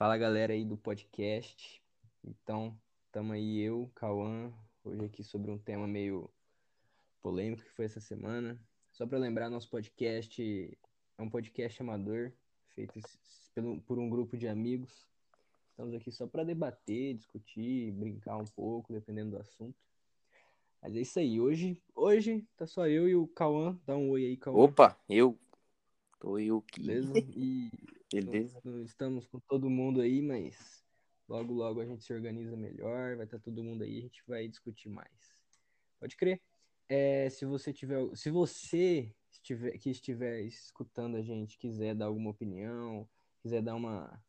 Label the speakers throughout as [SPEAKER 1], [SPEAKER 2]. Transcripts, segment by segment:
[SPEAKER 1] Fala galera aí do podcast. Então, estamos aí eu, Cauã, hoje aqui sobre um tema meio polêmico que foi essa semana. Só para lembrar, nosso podcast é um podcast amador, feito por um grupo de amigos. Estamos aqui só para debater, discutir, brincar um pouco, dependendo do assunto. Mas é isso aí. Hoje, hoje tá só eu e o Cauã. Dá um oi aí, Cauã.
[SPEAKER 2] Opa, eu. Tô eu aqui.
[SPEAKER 1] Beleza? E
[SPEAKER 2] Beleza.
[SPEAKER 1] estamos com todo mundo aí, mas logo, logo a gente se organiza melhor. Vai estar tá todo mundo aí, a gente vai discutir mais. Pode crer. É, se você tiver, se você estiver, que estiver escutando a gente, quiser dar alguma opinião, quiser dar uma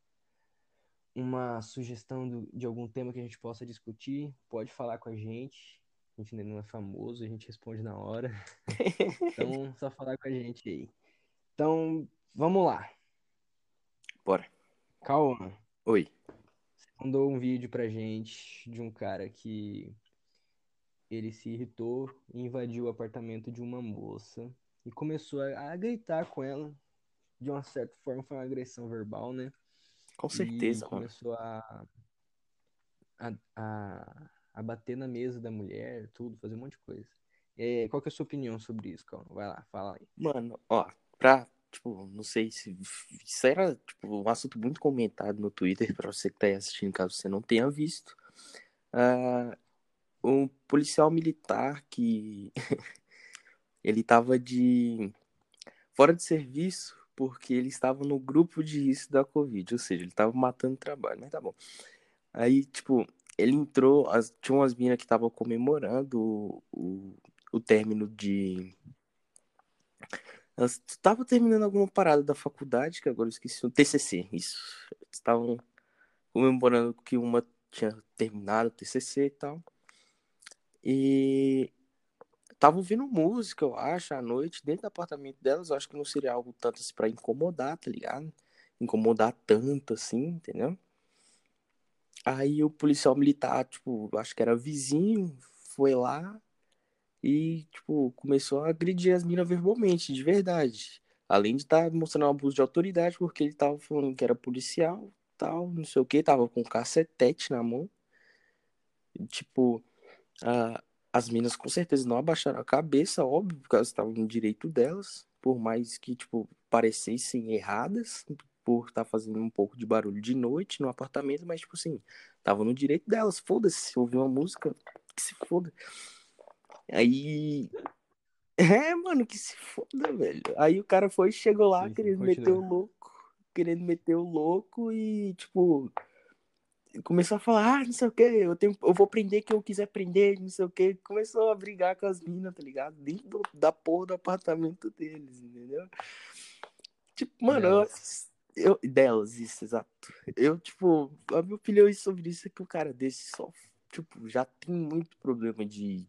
[SPEAKER 1] uma sugestão do, de algum tema que a gente possa discutir, pode falar com a gente. A gente ainda não é famoso, a gente responde na hora. então, só falar com a gente aí. Então, vamos lá.
[SPEAKER 2] Bora.
[SPEAKER 1] Calma.
[SPEAKER 2] Oi.
[SPEAKER 1] Você mandou um vídeo pra gente de um cara que ele se irritou e invadiu o apartamento de uma moça e começou a, a gritar com ela. De uma certa forma, foi uma agressão verbal, né?
[SPEAKER 2] Com certeza,
[SPEAKER 1] e começou a, a, a, a, bater na mesa da mulher, tudo, fazer um monte de coisa. É, qual que é a sua opinião sobre isso, Calma? Vai lá, fala aí.
[SPEAKER 2] Mano, ó, pra, tipo, não sei se isso era, tipo, um assunto muito comentado no Twitter, pra você que tá aí assistindo, caso você não tenha visto. Uh, um policial militar que ele tava de fora de serviço porque ele estava no grupo de risco da Covid, ou seja, ele estava matando trabalho, mas tá bom. Aí, tipo, ele entrou, as, tinha umas minas que estavam comemorando o, o, o término de. Elas estavam terminando alguma parada da faculdade, que agora eu esqueci, o TCC, isso. Estavam comemorando que uma tinha terminado o TCC e tal. E tava ouvindo música, eu acho, à noite, dentro do apartamento delas. Eu acho que não seria algo tanto assim pra incomodar, tá ligado? Incomodar tanto assim, entendeu? Aí o policial militar, tipo, acho que era vizinho, foi lá e, tipo, começou a agredir as minas verbalmente, de verdade. Além de estar tá mostrando um abuso de autoridade, porque ele tava falando que era policial, tal, não sei o que, tava com um cacetete na mão. E, tipo, a, as minas com certeza não abaixaram a cabeça, óbvio, porque elas estavam no direito delas, por mais que, tipo, parecessem erradas, por estar tá fazendo um pouco de barulho de noite no apartamento, mas, tipo assim, estavam no direito delas, foda-se, se ouvir uma música, que se foda. Aí. É, mano, que se foda, velho. Aí o cara foi, chegou lá, Sim, querendo meter o louco, querendo meter o louco e, tipo, começou a falar, ah, não sei o que, eu, tenho, eu vou prender quem eu quiser prender, não sei o que. Começou a brigar com as minas, tá ligado? Dentro da porra do apartamento deles, entendeu? Tipo, mano. Eu, eu, delas, isso, exato. Eu, tipo, a minha opinião sobre isso é que o cara desse só, tipo, já tem muito problema de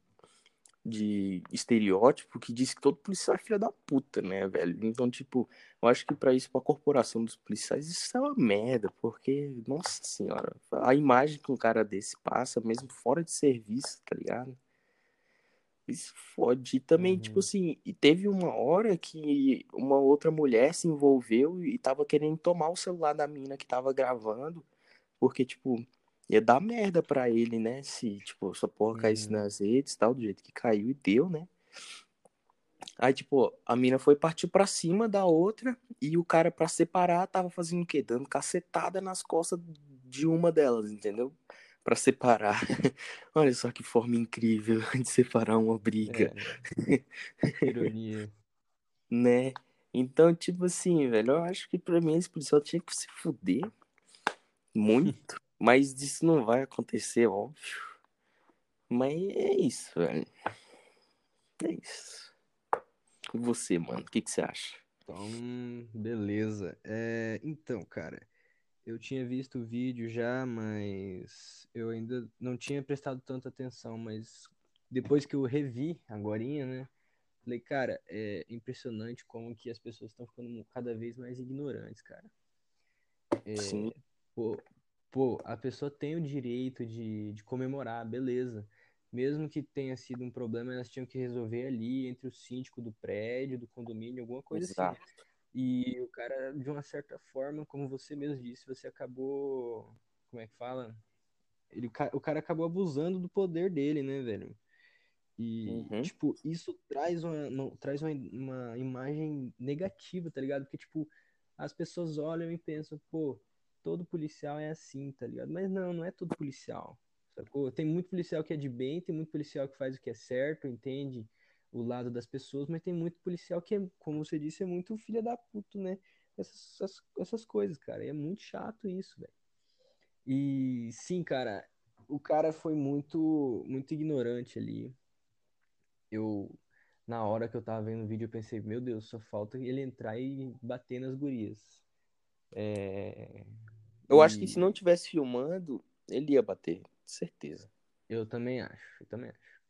[SPEAKER 2] de estereótipo que diz que todo policial é filha da puta, né, velho? Então, tipo, eu acho que para isso, pra corporação dos policiais, isso é uma merda, porque, nossa senhora, a imagem que um cara desse passa, mesmo fora de serviço, tá ligado? Isso fode. E também, tipo uhum. tipo assim, e teve uma hora que uma outra mulher se envolveu e tava querendo tomar o celular da mina que tava gravando, porque, tipo, ia dar merda pra ele, né? Se, tipo, essa porra caísse uhum. nas redes tal, do jeito que caiu e deu, né? Aí, tipo, a mina foi partir pra cima da outra e o cara, pra separar, tava fazendo o quê? Dando cacetada nas costas de uma delas, entendeu? Pra separar. Olha só que forma incrível de separar uma briga.
[SPEAKER 1] É, ironia.
[SPEAKER 2] né? Então, tipo assim, velho, eu acho que pra mim esse policial tinha que se fuder muito. Mas isso não vai acontecer, óbvio. Mas é isso, velho. É isso. E você, mano, o que, que você acha?
[SPEAKER 1] Então, beleza. É, então, cara, eu tinha visto o vídeo já, mas eu ainda não tinha prestado tanta atenção, mas depois que eu revi agorinha, né? Falei, cara, é impressionante como que as pessoas estão ficando cada vez mais ignorantes, cara. É,
[SPEAKER 2] Sim.
[SPEAKER 1] Pô, pô, a pessoa tem o direito de, de comemorar, beleza. Mesmo que tenha sido um problema, elas tinham que resolver ali entre o síndico do prédio, do condomínio, alguma coisa assim. Exato. assim. E o cara, de uma certa forma, como você mesmo disse, você acabou. Como é que fala? Ele, o cara acabou abusando do poder dele, né, velho? E,
[SPEAKER 2] Uhum.
[SPEAKER 1] tipo, isso traz uma, uma- traz uma, uma imagem negativa, tá ligado? Porque, tipo, as pessoas olham e pensam, pô, todo policial é assim, tá ligado? Mas não, não é todo policial, sacou? Tem muito policial que é de bem, tem muito policial que faz o que é certo, entende o lado das pessoas, mas tem muito policial que, é, como você disse, é muito filha da puta, né? Essas, essas, essas coisas, cara. E é muito chato isso, velho. E sim, cara, o cara foi muito, muito ignorante ali. Eu, na hora que eu tava vendo o vídeo, eu pensei, meu Deus, só falta ele entrar e bater nas gurias. É...
[SPEAKER 2] Eu acho que se
[SPEAKER 1] E
[SPEAKER 2] não tivesse filmando, ele ia bater, certeza.
[SPEAKER 1] eu também acho, eu também acho.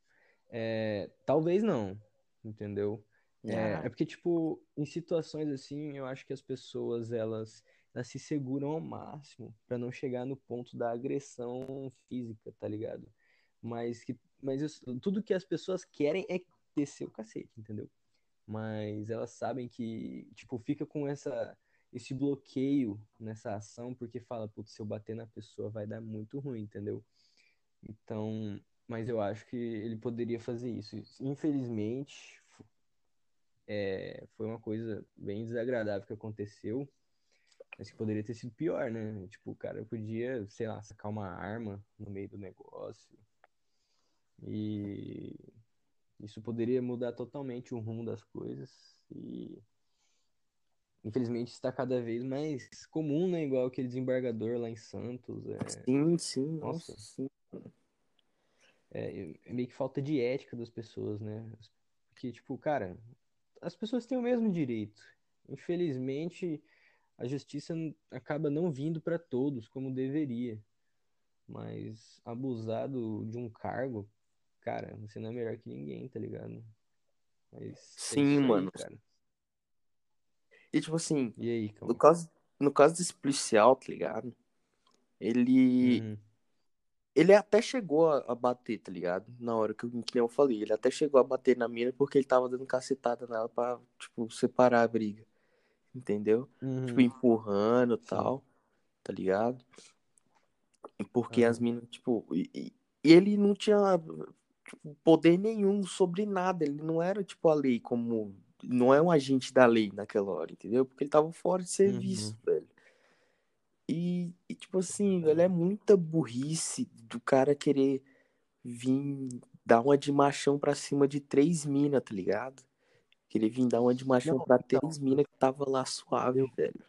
[SPEAKER 1] É, talvez não, entendeu? É,
[SPEAKER 2] Ah,
[SPEAKER 1] é porque, tipo, em situações assim, eu acho que as pessoas, elas, elas se seguram ao máximo pra não chegar no ponto da agressão física, tá ligado? Mas, que, mas tudo que as pessoas querem é descer o cacete, entendeu? Mas elas sabem que, tipo, fica com essa, esse bloqueio nessa ação, porque fala, putz, se eu bater na pessoa vai dar muito ruim, entendeu? Então, mas eu acho que ele poderia fazer isso. Infelizmente, é, foi uma coisa bem desagradável que aconteceu, mas que poderia ter sido pior, né? Tipo, o cara podia, sei lá, sacar uma arma no meio do negócio. E isso poderia mudar totalmente o rumo das coisas. E infelizmente está cada vez mais comum, né? Igual aquele desembargador lá em Santos. É,
[SPEAKER 2] sim, sim,
[SPEAKER 1] nossa,
[SPEAKER 2] sim.
[SPEAKER 1] é, é meio que falta de ética das pessoas, né? Porque, tipo, cara, as pessoas têm o mesmo direito. Infelizmente, a justiça acaba não vindo para todos como deveria. Mas abusar do- de um cargo, cara, você não é melhor que ninguém, tá ligado? Mas é
[SPEAKER 2] Sim,
[SPEAKER 1] isso aí,
[SPEAKER 2] mano.
[SPEAKER 1] cara.
[SPEAKER 2] E tipo assim,
[SPEAKER 1] E aí,
[SPEAKER 2] no
[SPEAKER 1] Cão?
[SPEAKER 2] caso, no caso desse policial, tá ligado? Ele,
[SPEAKER 1] Uhum,
[SPEAKER 2] ele até chegou a, bater, tá ligado? Na hora que, eu- que eu falei, ele até chegou a bater na mina porque ele tava dando cacetada nela pra, tipo, separar a briga, entendeu? Tipo,
[SPEAKER 1] uhum,
[SPEAKER 2] empurrando e tal, tá ligado? Porque as
[SPEAKER 1] Aham,
[SPEAKER 2] minas, tipo, e, e- e ele não tinha tipo, poder nenhum sobre nada, ele não era, tipo, a lei como, não é um agente da lei naquela hora, entendeu? Porque ele tava fora de serviço,
[SPEAKER 1] uhum,
[SPEAKER 2] velho. E, e, tipo assim, velho, é muita burrice do cara querer vir dar uma de machão pra cima de três minas, tá ligado? Querer vir dar uma de machão
[SPEAKER 1] Não,
[SPEAKER 2] pra
[SPEAKER 1] então,
[SPEAKER 2] três minas que tava lá suave, velho.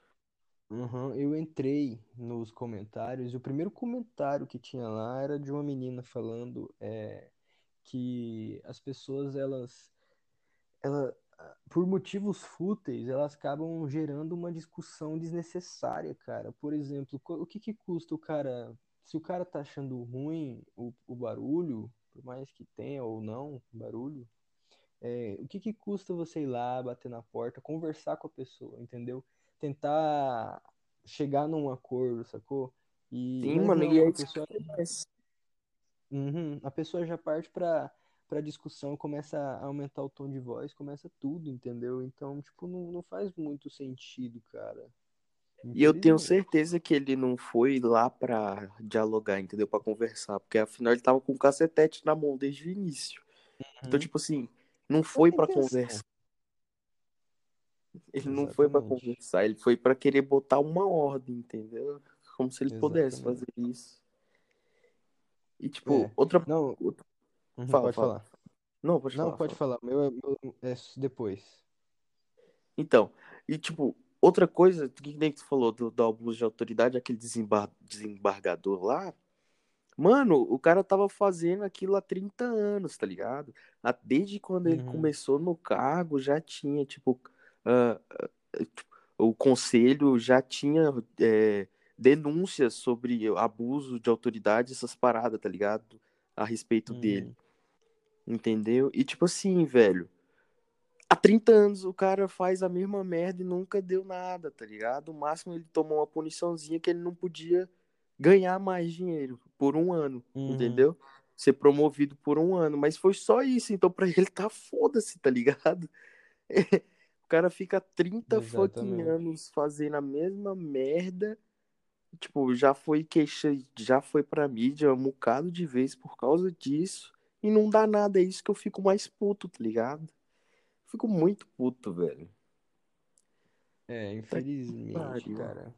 [SPEAKER 1] uhum, eu entrei nos comentários e o primeiro comentário que tinha lá era de uma menina falando é, que as pessoas, elas, ela, por motivos fúteis, elas acabam gerando uma discussão desnecessária, cara. Por exemplo, o que que custa o cara, se o cara tá achando ruim o, o barulho, por mais que tenha ou não barulho, É, o que que custa você ir lá, bater na porta, conversar com a pessoa, entendeu? Tentar chegar num acordo, sacou? E,
[SPEAKER 2] Sim,
[SPEAKER 1] mas
[SPEAKER 2] mano, e
[SPEAKER 1] não,
[SPEAKER 2] é
[SPEAKER 1] a pessoa. Uhum, a pessoa já parte para para discussão, começa a aumentar o tom de voz, começa tudo, entendeu? Então, tipo, não, não faz muito sentido, cara.
[SPEAKER 2] E eu tenho certeza que ele não foi lá pra dialogar, entendeu? Pra conversar, porque afinal ele tava com o cacetete na mão desde o início. Então,
[SPEAKER 1] Uhum.
[SPEAKER 2] tipo assim, não foi
[SPEAKER 1] Essa a
[SPEAKER 2] pra
[SPEAKER 1] intenção.
[SPEAKER 2] conversar. Ele não foi
[SPEAKER 1] Exatamente.
[SPEAKER 2] conversar, ele foi pra querer botar uma ordem, entendeu? Como se ele pudesse fazer
[SPEAKER 1] Exatamente.
[SPEAKER 2] isso. E, tipo,
[SPEAKER 1] É.
[SPEAKER 2] outra.
[SPEAKER 1] Não,
[SPEAKER 2] outra-
[SPEAKER 1] uhum,
[SPEAKER 2] Fala,
[SPEAKER 1] pode
[SPEAKER 2] fala.
[SPEAKER 1] falar.
[SPEAKER 2] Não, pode
[SPEAKER 1] Não,
[SPEAKER 2] falar,
[SPEAKER 1] pode
[SPEAKER 2] fala.
[SPEAKER 1] falar. Meu, é- meu é depois.
[SPEAKER 2] Então, e, tipo, outra coisa, que nem tu falou do, do abuso de autoridade, aquele desembar desembargador lá. Mano, o cara tava fazendo aquilo há 30 anos, tá ligado? Desde quando ele
[SPEAKER 1] Uhum.
[SPEAKER 2] começou no cargo, já tinha, tipo, ah, tipo, o conselho já tinha é, denúncias sobre abuso de autoridade, essas paradas, tá ligado? A respeito dele,
[SPEAKER 1] Uhum.
[SPEAKER 2] Entendeu? E, tipo assim, velho, há 30 anos o cara faz a mesma merda e nunca deu nada, tá ligado? O máximo ele tomou uma puniçãozinha que ele não podia ganhar mais dinheiro por um ano,
[SPEAKER 1] Uhum.
[SPEAKER 2] entendeu? Ser promovido por um ano, mas foi só isso, então pra ele tá foda-se, tá ligado? cara fica 30 fucking
[SPEAKER 1] Exatamente.
[SPEAKER 2] anos fazendo a mesma merda. Tipo, já foi queixa, já foi pra mídia um bocado de vez por causa disso. E não dá nada, é isso que eu fico mais puto, tá ligado? Fico muito puto, velho.
[SPEAKER 1] É, infelizmente,
[SPEAKER 2] pariu.
[SPEAKER 1] cara.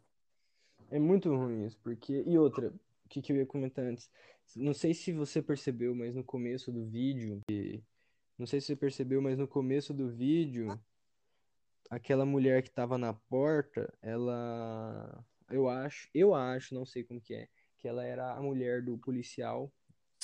[SPEAKER 1] É muito ruim isso, porque. E outra, o que, que eu ia comentar antes? Não sei se você percebeu, mas no começo do vídeo. Não sei se você percebeu, mas no começo do vídeo, aquela mulher que tava na porta, ela. Eu acho, eu acho, não sei como que é, que ela era a mulher do policial.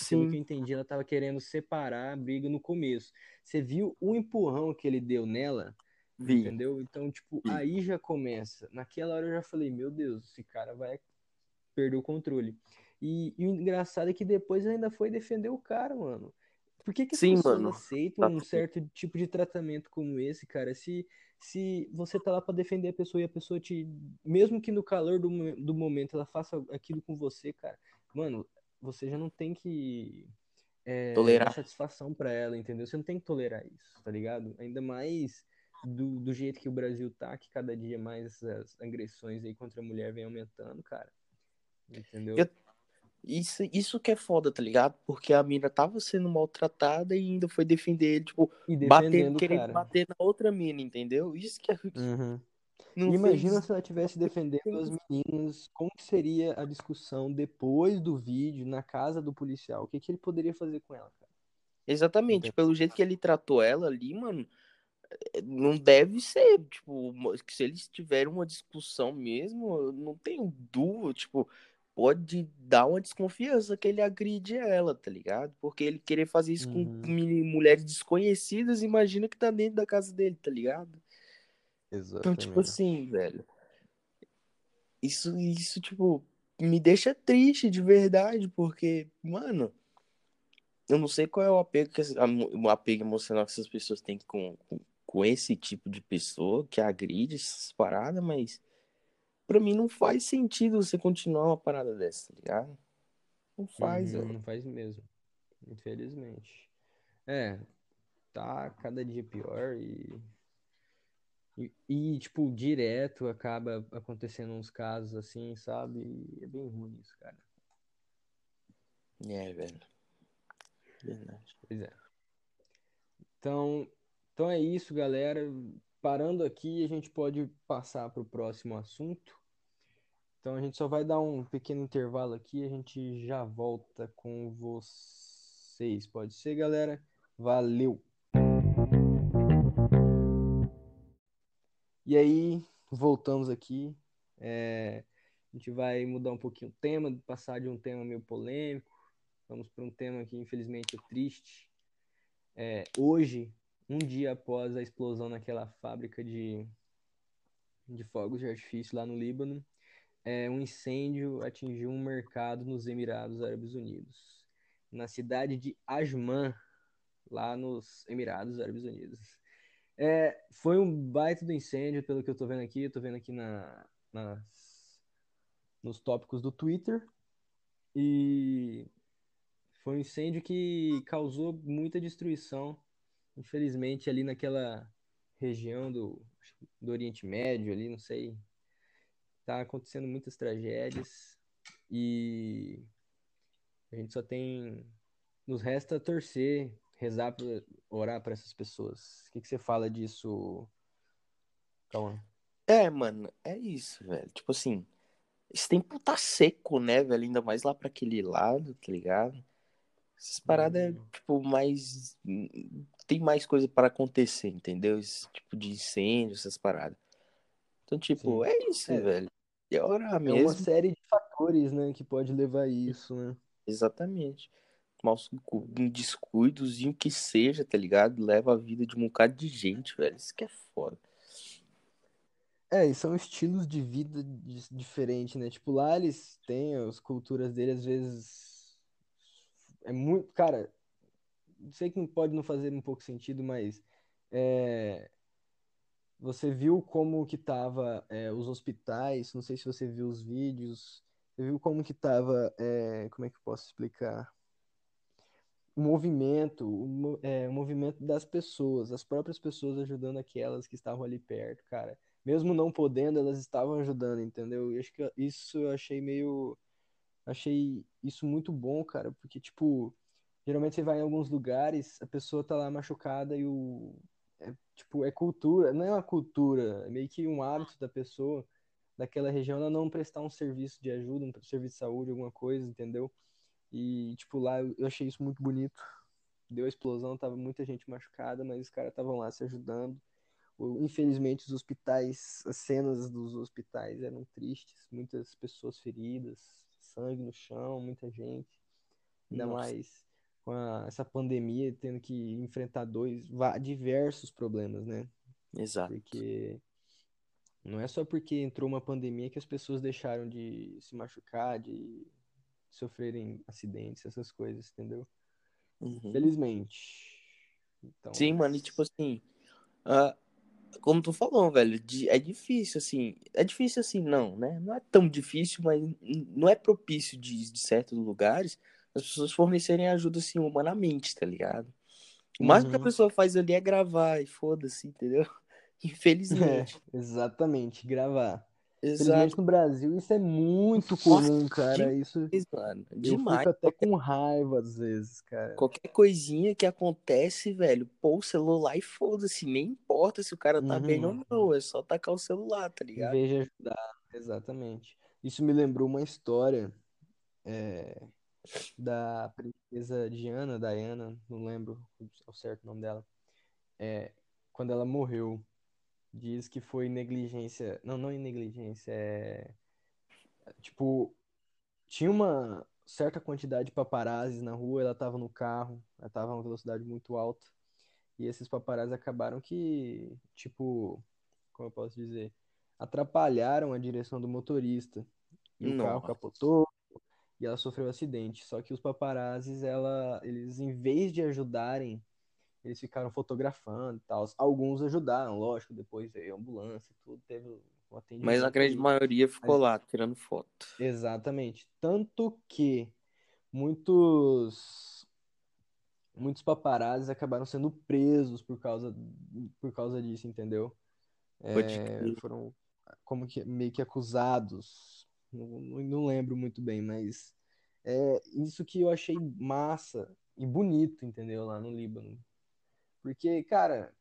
[SPEAKER 1] Pelo que eu
[SPEAKER 2] Sim,
[SPEAKER 1] entendi, ela tava querendo separar a briga no começo. Você viu o empurrão que ele deu nela?
[SPEAKER 2] vi,
[SPEAKER 1] Entendeu? Então, tipo,
[SPEAKER 2] vi.
[SPEAKER 1] aí já começa. Naquela hora eu já falei, meu Deus, esse cara vai perder o controle. E, e o engraçado é que depois ainda foi defender o cara, mano. Por que que as
[SPEAKER 2] Sim,
[SPEAKER 1] pessoas
[SPEAKER 2] mano.
[SPEAKER 1] aceitam um
[SPEAKER 2] Exatamente.
[SPEAKER 1] certo tipo de tratamento como esse, cara? Se, se você tá lá pra defender a pessoa e a pessoa te. Mesmo que no calor do, do momento ela faça aquilo com você, cara, mano, você já não tem que é, dar
[SPEAKER 2] Tolerar.
[SPEAKER 1] satisfação pra ela, entendeu? Você não tem que tolerar isso, tá ligado? Ainda mais do, do jeito que o Brasil tá, que cada dia mais as agressões aí contra a mulher vem aumentando, cara. Entendeu?
[SPEAKER 2] Eu- Isso, isso que é foda, tá ligado? Porque a mina tava sendo maltratada e ainda foi defender ele, tipo,
[SPEAKER 1] E
[SPEAKER 2] batendo,
[SPEAKER 1] o
[SPEAKER 2] querendo
[SPEAKER 1] cara.
[SPEAKER 2] bater na outra mina, entendeu? Isso que é.
[SPEAKER 1] Uhum.
[SPEAKER 2] Não
[SPEAKER 1] imagina
[SPEAKER 2] fez-
[SPEAKER 1] se ela estivesse defendendo as meninas, como que seria a discussão depois do vídeo, na casa do policial? O que, que ele poderia fazer com ela, cara?
[SPEAKER 2] Exatamente,
[SPEAKER 1] Entendeu?
[SPEAKER 2] pelo jeito que ele tratou ela ali, mano, é, não deve ser, tipo, se eles tiverem uma discussão mesmo, não tenho dúvida, tipo, pode dar uma desconfiança que ele agride ela, tá ligado? Porque ele querer fazer isso
[SPEAKER 1] Uhum.
[SPEAKER 2] com mulheres desconhecidas, imagina que tá dentro da casa dele, tá ligado? Então, tipo assim, velho, isso, isso, tipo, me deixa triste de verdade, porque, mano, eu não sei qual é o apego, que, o apego emocional que essas pessoas têm com, com, com esse tipo de pessoa que agride essas paradas, mas pra mim não faz sentido você continuar uma parada dessa, tá ligado? Não faz,
[SPEAKER 1] Uhum, não faz mesmo, infelizmente. É, tá cada dia pior e, e, e, tipo, direto acaba acontecendo uns casos assim, sabe? E é bem ruim isso, cara.
[SPEAKER 2] É, velho. Verdade.
[SPEAKER 1] Pois é. Então, então é isso, galera. Parando aqui, a gente pode passar para o próximo assunto. Então a gente só vai dar um pequeno intervalo aqui, a gente já volta com vocês. Pode ser, galera? Valeu! E aí, voltamos aqui. É, a gente vai mudar um pouquinho o tema, passar de um tema meio polêmico. Vamos para um tema que infelizmente é triste. É, hoje, um dia após a explosão naquela fábrica de, de fogos de artifício lá no Líbano, é, um incêndio atingiu um mercado nos Emirados Árabes Unidos, na cidade de Ajman, lá nos Emirados Árabes Unidos. É, foi um baita do incêndio, pelo que eu tô vendo aqui. Eu tô vendo aqui na, nas, nos tópicos do Twitter. E foi um incêndio que causou muita destruição. Infelizmente, ali naquela região do, do Oriente Médio, ali, não sei. Tá acontecendo muitas tragédias. E a gente só tem. Nos resta torcer, rezar, pra, orar para essas pessoas. O que, que você fala disso, Cauã?
[SPEAKER 2] É, mano, é isso, velho. Tipo assim, esse tempo tá seco, né, velho? Ainda mais lá pra aquele lado, tá ligado? Essas paradas,
[SPEAKER 1] Hum.
[SPEAKER 2] tipo, mais. Tem mais coisa para acontecer, entendeu? Esse tipo de incêndio, essas paradas. Então, tipo,
[SPEAKER 1] Sim.
[SPEAKER 2] é isso,
[SPEAKER 1] É.
[SPEAKER 2] velho. É hora
[SPEAKER 1] É uma
[SPEAKER 2] mesmo.
[SPEAKER 1] série de fatores, né, que pode levar a isso, né?
[SPEAKER 2] Exatamente. Maus cu- descuidozinho que seja, tá ligado? Leva a vida de um bocado de gente, velho. Isso que é foda.
[SPEAKER 1] É, e são estilos de vida di- diferentes, né? Tipo, lá eles têm as culturas deles, às vezes é muito, cara, sei que pode não fazer um pouco sentido, mas é, você viu como que tava é, os hospitais, não sei se você viu os vídeos, você viu como que tava, é, como é que eu posso explicar? Movimento, o, é, o movimento das pessoas, as próprias pessoas ajudando aquelas que estavam ali perto, cara. Mesmo não podendo, elas estavam ajudando, entendeu? E acho que isso eu achei meio. Achei isso muito bom, cara, porque, tipo, geralmente você vai em alguns lugares, a pessoa tá lá machucada e o. É, tipo, é cultura, não é uma cultura, é meio que um hábito da pessoa daquela região ela não prestar um serviço de ajuda, um serviço de saúde, alguma coisa, entendeu? E, tipo, lá eu achei isso muito bonito. Deu a explosão, tava muita gente machucada, mas os caras estavam lá se ajudando. Infelizmente, os hospitais, as cenas dos hospitais eram tristes, muitas pessoas feridas, sangue no chão, muita gente. Ainda
[SPEAKER 2] Nossa.
[SPEAKER 1] mais com a- essa pandemia, tendo que enfrentar dois, diversos problemas, né?
[SPEAKER 2] Exato.
[SPEAKER 1] Porque não é só porque entrou uma pandemia que as pessoas deixaram de se machucar, de sofrerem acidentes, essas coisas, entendeu?
[SPEAKER 2] Uhum.
[SPEAKER 1] Felizmente. Então,
[SPEAKER 2] Sim, mano, e tipo assim, ah, como tu falou, velho, é difícil, assim, é difícil assim, não, né? Não é tão difícil, mas não é propício de, de certos lugares as pessoas fornecerem ajuda, assim, humanamente, tá ligado? O máximo que a
[SPEAKER 1] Uhum.
[SPEAKER 2] pessoa faz ali é gravar e foda-se, entendeu? Infelizmente.
[SPEAKER 1] É, exatamente, gravar.
[SPEAKER 2] Exato.
[SPEAKER 1] No Brasil isso é muito comum, cara. Isso
[SPEAKER 2] Demais, mano.
[SPEAKER 1] eu
[SPEAKER 2] Demais.
[SPEAKER 1] fico até com raiva às vezes, cara.
[SPEAKER 2] Qualquer coisinha que acontece, velho, pô o celular e foda-se. Nem importa se o cara tá bem ou
[SPEAKER 1] Uhum.
[SPEAKER 2] não. É só tacar o celular, tá
[SPEAKER 1] Em
[SPEAKER 2] ligado?
[SPEAKER 1] vez de ajudar, exatamente. Isso me lembrou uma história é, da princesa Diana, Diana, não lembro ao certo o nome dela. É, quando ela morreu, diz que foi negligência. Não, não é negligência, é. Tipo, tinha uma certa quantidade de paparazzis na rua, ela tava no carro, ela tava a uma velocidade muito alta. E esses paparazzis acabaram que, tipo, como eu posso dizer, atrapalharam a direção do motorista. E o carro
[SPEAKER 2] Nossa.
[SPEAKER 1] capotou e ela sofreu um acidente. Só que os paparazzis, ela, eles, em vez de ajudarem, eles ficaram fotografando e tal. Alguns ajudaram, lógico, depois veio a ambulância, tudo teve um
[SPEAKER 2] Mas a
[SPEAKER 1] atendimento
[SPEAKER 2] grande maioria ficou
[SPEAKER 1] Mas-
[SPEAKER 2] lá, tirando foto.
[SPEAKER 1] Exatamente. Tanto que muitos muitos paparazzis acabaram sendo presos por causa por causa disso, entendeu? É, foram como que meio que acusados. Não, não- não lembro muito bem, mas é isso que eu achei massa e bonito, entendeu? Lá no Líbano. Porque, cara,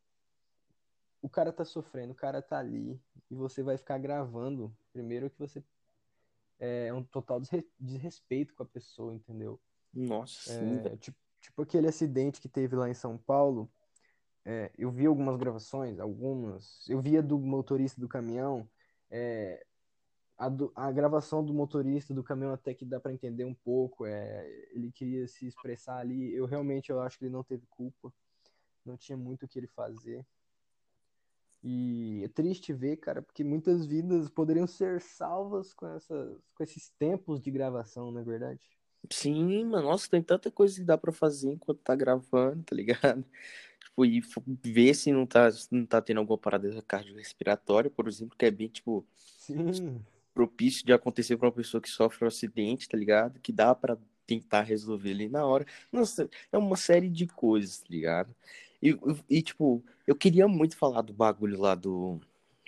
[SPEAKER 1] o cara tá sofrendo, o cara tá ali, e você vai ficar gravando. Primeiro que você é um total desre- desrespeito com a pessoa, entendeu?
[SPEAKER 2] Nossa,
[SPEAKER 1] É, tipo, tipo aquele acidente que teve lá em São Paulo. é, eu vi algumas gravações, algumas. Eu via do motorista do caminhão. é, a, do- a gravação do motorista do caminhão até que dá pra entender um pouco. é, ele queria se expressar ali. Eu realmente eu acho que ele não teve culpa. Não tinha muito o que ele fazer. E é triste ver, cara, porque muitas vidas poderiam ser salvas com essas, com esses tempos de gravação, não é verdade?
[SPEAKER 2] Sim, mano, nossa, tem tanta coisa que dá pra fazer enquanto tá gravando, tá ligado? Tipo, e ver se não tá, se não tá tendo alguma parada cardiorrespiratória, por exemplo, que é bem, tipo,
[SPEAKER 1] Sim.
[SPEAKER 2] propício de acontecer pra uma pessoa que sofre um acidente, tá ligado? Que dá pra tentar resolver ali na hora. Nossa, é uma série de coisas, tá ligado? E, e, tipo, eu queria muito falar do bagulho lá do,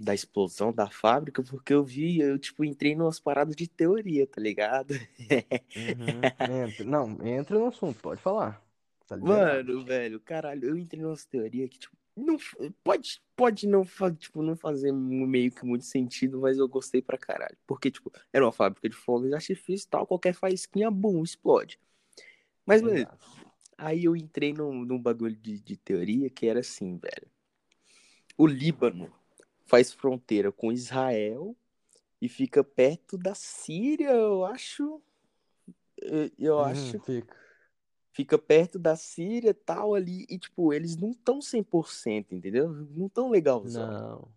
[SPEAKER 2] da explosão da fábrica, porque eu vi, eu, tipo, entrei numas paradas de teoria, tá ligado?
[SPEAKER 1] Uhum. Entra. Não, entra no assunto, pode falar. Tá.
[SPEAKER 2] Mano, velho, caralho, eu entrei numa teoria que, tipo, não, pode, pode não, tipo, não fazer meio que muito sentido, mas eu gostei pra caralho. Porque, tipo, era uma fábrica de fogos de artifício e tal, qualquer faísquinha, bum, explode. Mas, beleza. Aí eu entrei num, num bagulho de, de teoria que era assim, velho. O Líbano faz fronteira com Israel e fica perto da Síria, eu acho. Eu, eu
[SPEAKER 1] Uhum,
[SPEAKER 2] acho.
[SPEAKER 1] fica.
[SPEAKER 2] Fica perto da Síria tal ali. E, tipo, eles não estão 100%, entendeu? Não tão legalzão.
[SPEAKER 1] Não.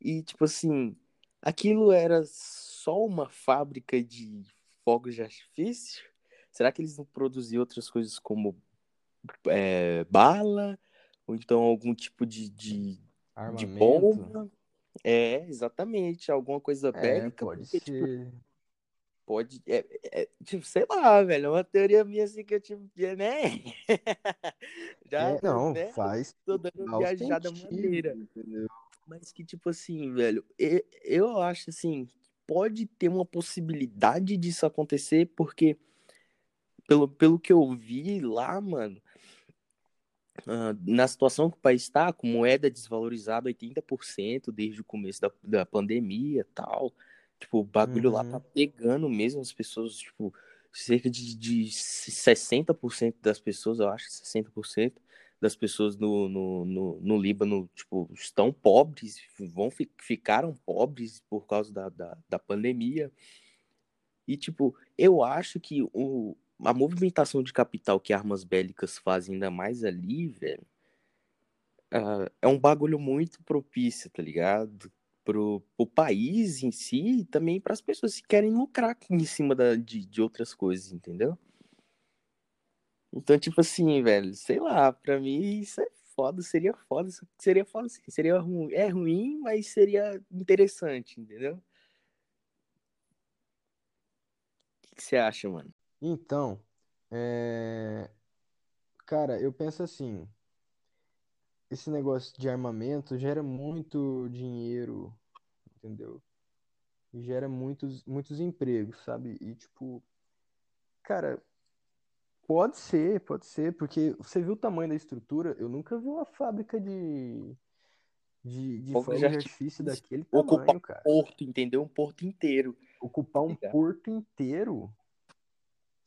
[SPEAKER 2] E, tipo assim, aquilo era só uma fábrica de fogos de artifício? Será que eles não produziam outras coisas como é, bala? Ou então algum tipo de, de, de bomba? É, exatamente. Alguma coisa
[SPEAKER 1] É,
[SPEAKER 2] bélica?
[SPEAKER 1] pode
[SPEAKER 2] porque, tipo,
[SPEAKER 1] ser.
[SPEAKER 2] pode. É, é, tipo, sei lá, velho. É uma teoria minha assim que eu, tipo, né?
[SPEAKER 1] Já, é, não, né? faz.
[SPEAKER 2] Tô dando uma viajada maneira. Entendeu? Mas que, tipo assim, velho, eu, eu acho assim, pode ter uma possibilidade disso acontecer, porque pelo, pelo que eu vi lá, mano, uh, na situação que o país está, com moeda desvalorizada 80% desde o começo da, da pandemia tal, tipo, o bagulho uhum. lá tá uhum. pegando mesmo as pessoas, tipo, cerca de, de 60% das pessoas, eu acho, 60% das pessoas no, no, no, no, Líbano, tipo, estão pobres, vão ficaram pobres por causa da, da, da pandemia. E, tipo, eu acho que o, a movimentação de capital que armas bélicas fazem ainda mais ali, velho, uh, é um bagulho muito propício, tá ligado? Pro, pro país em si e também para as pessoas que querem lucrar em cima da, de, de outras coisas, entendeu? Então, tipo assim, velho, sei lá, pra mim isso é foda, seria foda, seria foda seria ruim, é ruim, mas seria interessante, entendeu? O que você acha, mano?
[SPEAKER 1] Então, é... cara, eu penso assim, esse negócio de armamento gera muito dinheiro, entendeu? Gera muitos, muitos empregos, sabe? E tipo, cara, Pode ser, pode ser, porque você viu o tamanho da estrutura? Eu nunca vi uma fábrica de, de, de fogo de artifício daquele tamanho,
[SPEAKER 2] Ocupar
[SPEAKER 1] cara.
[SPEAKER 2] um porto, entendeu? Um porto inteiro.
[SPEAKER 1] Ocupar um porto inteiro?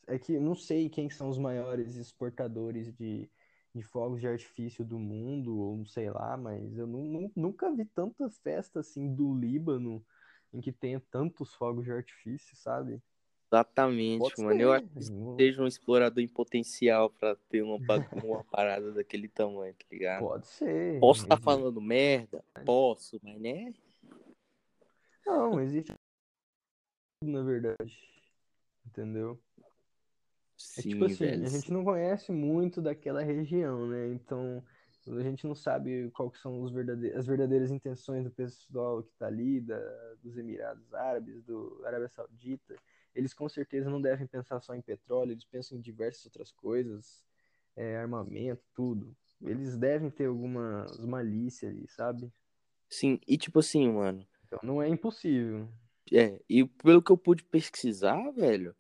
[SPEAKER 1] É que não sei quem são os maiores exportadores de, de fogos de artifício do mundo, ou sei lá, mas eu não, nunca vi tanta festa assim do Líbano em que tenha tantos fogos de artifício, sabe?
[SPEAKER 2] Exatamente, Pode mano. Ser. Eu acho que seja um explorador em potencial pra ter uma, uma parada daquele tamanho, tá ligado?
[SPEAKER 1] Pode ser.
[SPEAKER 2] Posso estar tá falando merda? Posso, mas né?
[SPEAKER 1] Não, existe na verdade. Entendeu? Sim, é tipo assim, velho. a gente não conhece muito daquela região, né? Então, a gente não sabe qual que são os verdadeiros, as verdadeiras intenções do pessoal que tá ali, da, dos Emirados Árabes, do Arábia Saudita eles com certeza não devem pensar só em petróleo, eles pensam em diversas outras coisas, é, armamento, tudo. Eles devem ter alguma malícia ali, sabe?
[SPEAKER 2] Sim, e tipo assim, mano.
[SPEAKER 1] Então não é impossível.
[SPEAKER 2] É, e pelo que eu pude pesquisar, velho,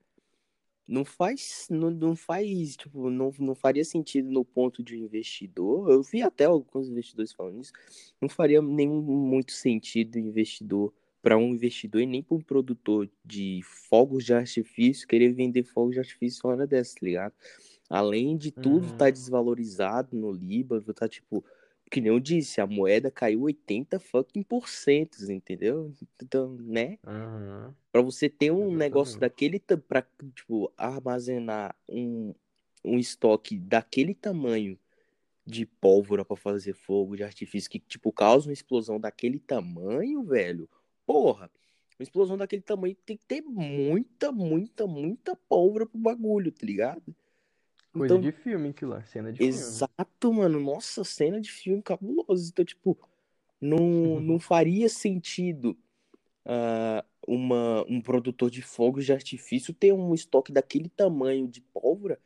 [SPEAKER 2] não faz, não, não faz, tipo, não, não faria sentido no ponto de investidor. Eu vi até alguns investidores falando isso. Não faria nenhum muito sentido investidor para um investidor e nem para um produtor de fogos de artifício querer vender fogos de artifício fora dessa, tá ligado? Além de tudo uhum. tá desvalorizado no Líbano, tá tipo, que nem eu disse, a moeda caiu 80 fucking por cento, entendeu? Então, né?
[SPEAKER 1] Uhum.
[SPEAKER 2] Para você ter um Exatamente. negócio daquele para tipo armazenar um, um estoque daquele tamanho de pólvora para fazer fogo de artifício que tipo causa uma explosão daquele tamanho, velho porra, uma explosão daquele tamanho tem que ter muita, muita, muita pólvora pro bagulho, tá ligado?
[SPEAKER 1] Coisa então, de filme aquilo lá, cena de
[SPEAKER 2] exato, filme. Exato, mano. Nossa, cena de filme cabulosa. Então, tipo, não, não faria sentido uh, uma, um produtor de fogos de artifício ter um estoque daquele tamanho de pólvora.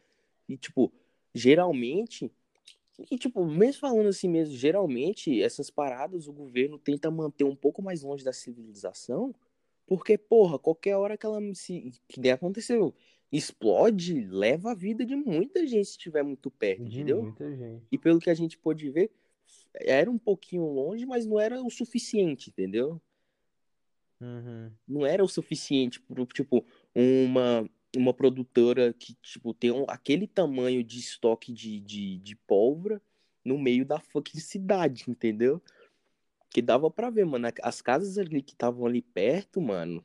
[SPEAKER 2] E, tipo, geralmente e, tipo, mesmo falando assim mesmo, geralmente essas paradas o governo tenta manter um pouco mais longe da civilização, porque, porra, qualquer hora que ela se. que nem aconteceu, explode, leva a vida de muita gente se estiver muito perto,
[SPEAKER 1] de
[SPEAKER 2] entendeu? E pelo que a gente pôde ver, era um pouquinho longe, mas não era o suficiente, entendeu?
[SPEAKER 1] Uhum.
[SPEAKER 2] Não era o suficiente pro, tipo, uma, uma produtora que, tipo, tem um, aquele tamanho de estoque de, de, de pólvora no meio da fucking cidade, entendeu? Que dava pra ver, mano. As casas ali que estavam ali perto, mano,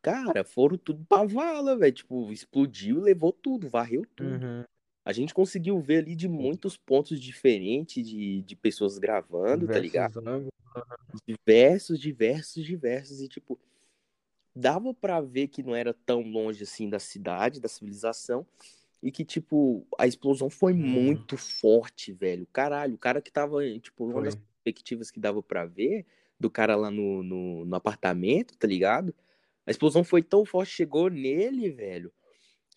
[SPEAKER 2] cara, foram tudo pra vala, velho. Tipo, explodiu, levou tudo, varreu tudo.
[SPEAKER 1] Uhum.
[SPEAKER 2] A gente conseguiu ver ali de muitos pontos diferentes de, de pessoas gravando, tá tá ligado? Diversos, diversos, diversos. E, tipo, dava para ver que não era tão longe assim da cidade, da civilização, e que, tipo, a explosão foi uhum. muito forte, velho. Caralho, o cara que tava, tipo, uma das perspectivas que dava para ver, do cara lá no, no, no, apartamento, tá ligado? A explosão foi tão forte, chegou nele, velho.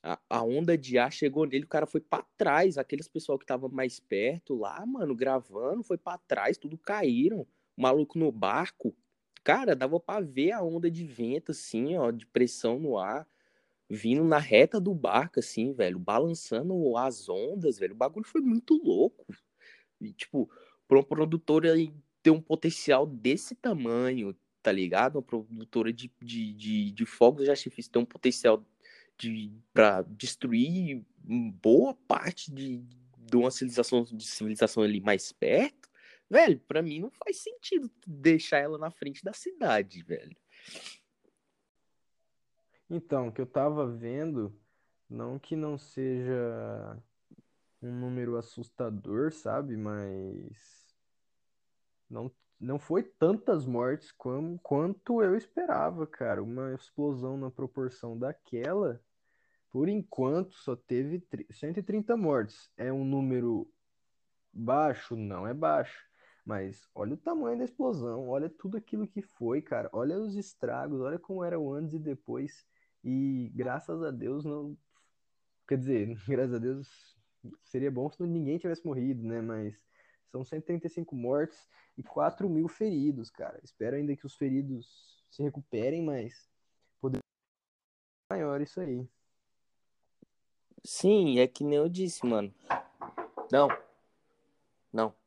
[SPEAKER 2] A, a onda de ar chegou nele, o cara foi para trás. Aqueles pessoal que tava mais perto lá, mano, gravando, foi para trás, tudo caíram. O maluco no barco. Cara, dava pra ver a onda de vento, assim, ó, de pressão no ar, vindo na reta do barco, assim, velho, balançando as ondas, velho. O bagulho foi muito louco. E, tipo, pra uma produtora ter um potencial desse tamanho, tá ligado? Uma produtora de, de, de, de fogos de artifício ter um potencial de, pra destruir boa parte de, de uma civilização, de civilização ali mais perto, velho, para mim não faz sentido deixar ela na frente da cidade, velho.
[SPEAKER 1] Então, o que eu tava vendo, não que não seja um número assustador, sabe? Mas não, não foi tantas mortes como, quanto eu esperava, cara. Uma explosão na proporção daquela, por enquanto, só teve 130 mortes. É um número baixo? Não é baixo. Mas olha o tamanho da explosão, olha tudo aquilo que foi, cara. Olha os estragos, olha como era o antes e depois. E graças a Deus não. Quer dizer, graças a Deus seria bom se ninguém tivesse morrido, né? Mas são 135 mortes e 4 mil feridos, cara. Espero ainda que os feridos se recuperem, mas poder maior isso aí.
[SPEAKER 2] Sim, é que nem eu disse, mano. Não. Não.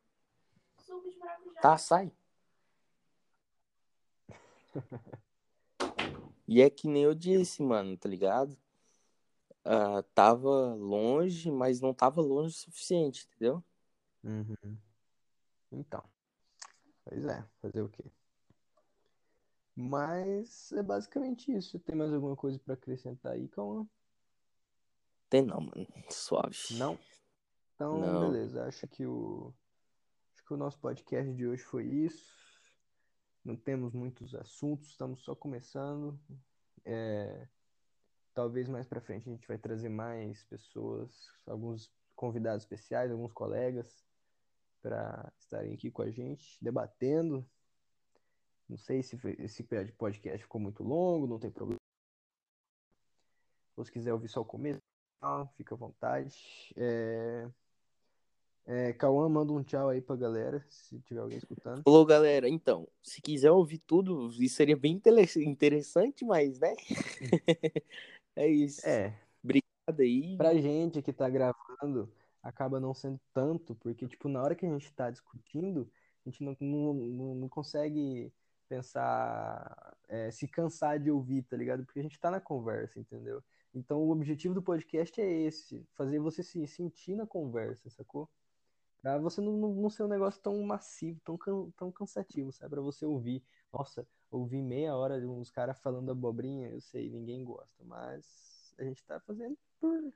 [SPEAKER 2] Tá, sai. e é que nem eu disse, mano, tá ligado? Uh, tava longe, mas não tava longe o suficiente, entendeu?
[SPEAKER 1] Uhum. Então. Pois é, fazer o quê? Mas é basicamente isso. Tem mais alguma coisa para acrescentar aí, Calma?
[SPEAKER 2] Tem não, mano. Suave.
[SPEAKER 1] Não? Então, não. beleza. Acho que o Que o nosso podcast de hoje foi isso. Não temos muitos assuntos, estamos só começando. É, talvez mais para frente a gente vai trazer mais pessoas, alguns convidados especiais, alguns colegas para estarem aqui com a gente debatendo. Não sei se esse podcast ficou muito longo, não tem problema. Se você quiser ouvir só o começo, fica à vontade. É... É, Cauã, manda um tchau aí pra galera, se tiver alguém escutando.
[SPEAKER 2] Falou, galera. Então, se quiser ouvir tudo, isso seria bem interessante, mas, né? é isso.
[SPEAKER 1] É.
[SPEAKER 2] Obrigado aí.
[SPEAKER 1] Pra gente que tá gravando, acaba não sendo tanto, porque, tipo, na hora que a gente tá discutindo, a gente não, não, não consegue pensar, é, se cansar de ouvir, tá ligado? Porque a gente tá na conversa, entendeu? Então, o objetivo do podcast é esse, fazer você se sentir na conversa, sacou? Pra você não, não ser um negócio tão massivo, tão, tão cansativo, sabe? Pra você ouvir. Nossa, ouvir meia hora de uns caras falando abobrinha, eu sei, ninguém gosta. Mas a gente tá fazendo por,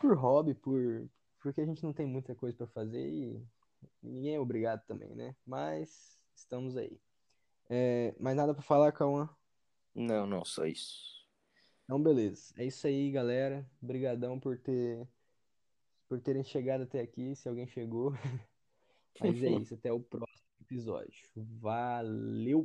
[SPEAKER 1] por hobby, por, porque a gente não tem muita coisa para fazer e ninguém é obrigado também, né? Mas estamos aí. É, mais nada para falar, Cauã?
[SPEAKER 2] Não, não, só isso.
[SPEAKER 1] Então, beleza. É isso aí, galera. Obrigadão por ter por terem chegado até aqui, se alguém chegou. Mas é isso, até o próximo episódio. Valeu!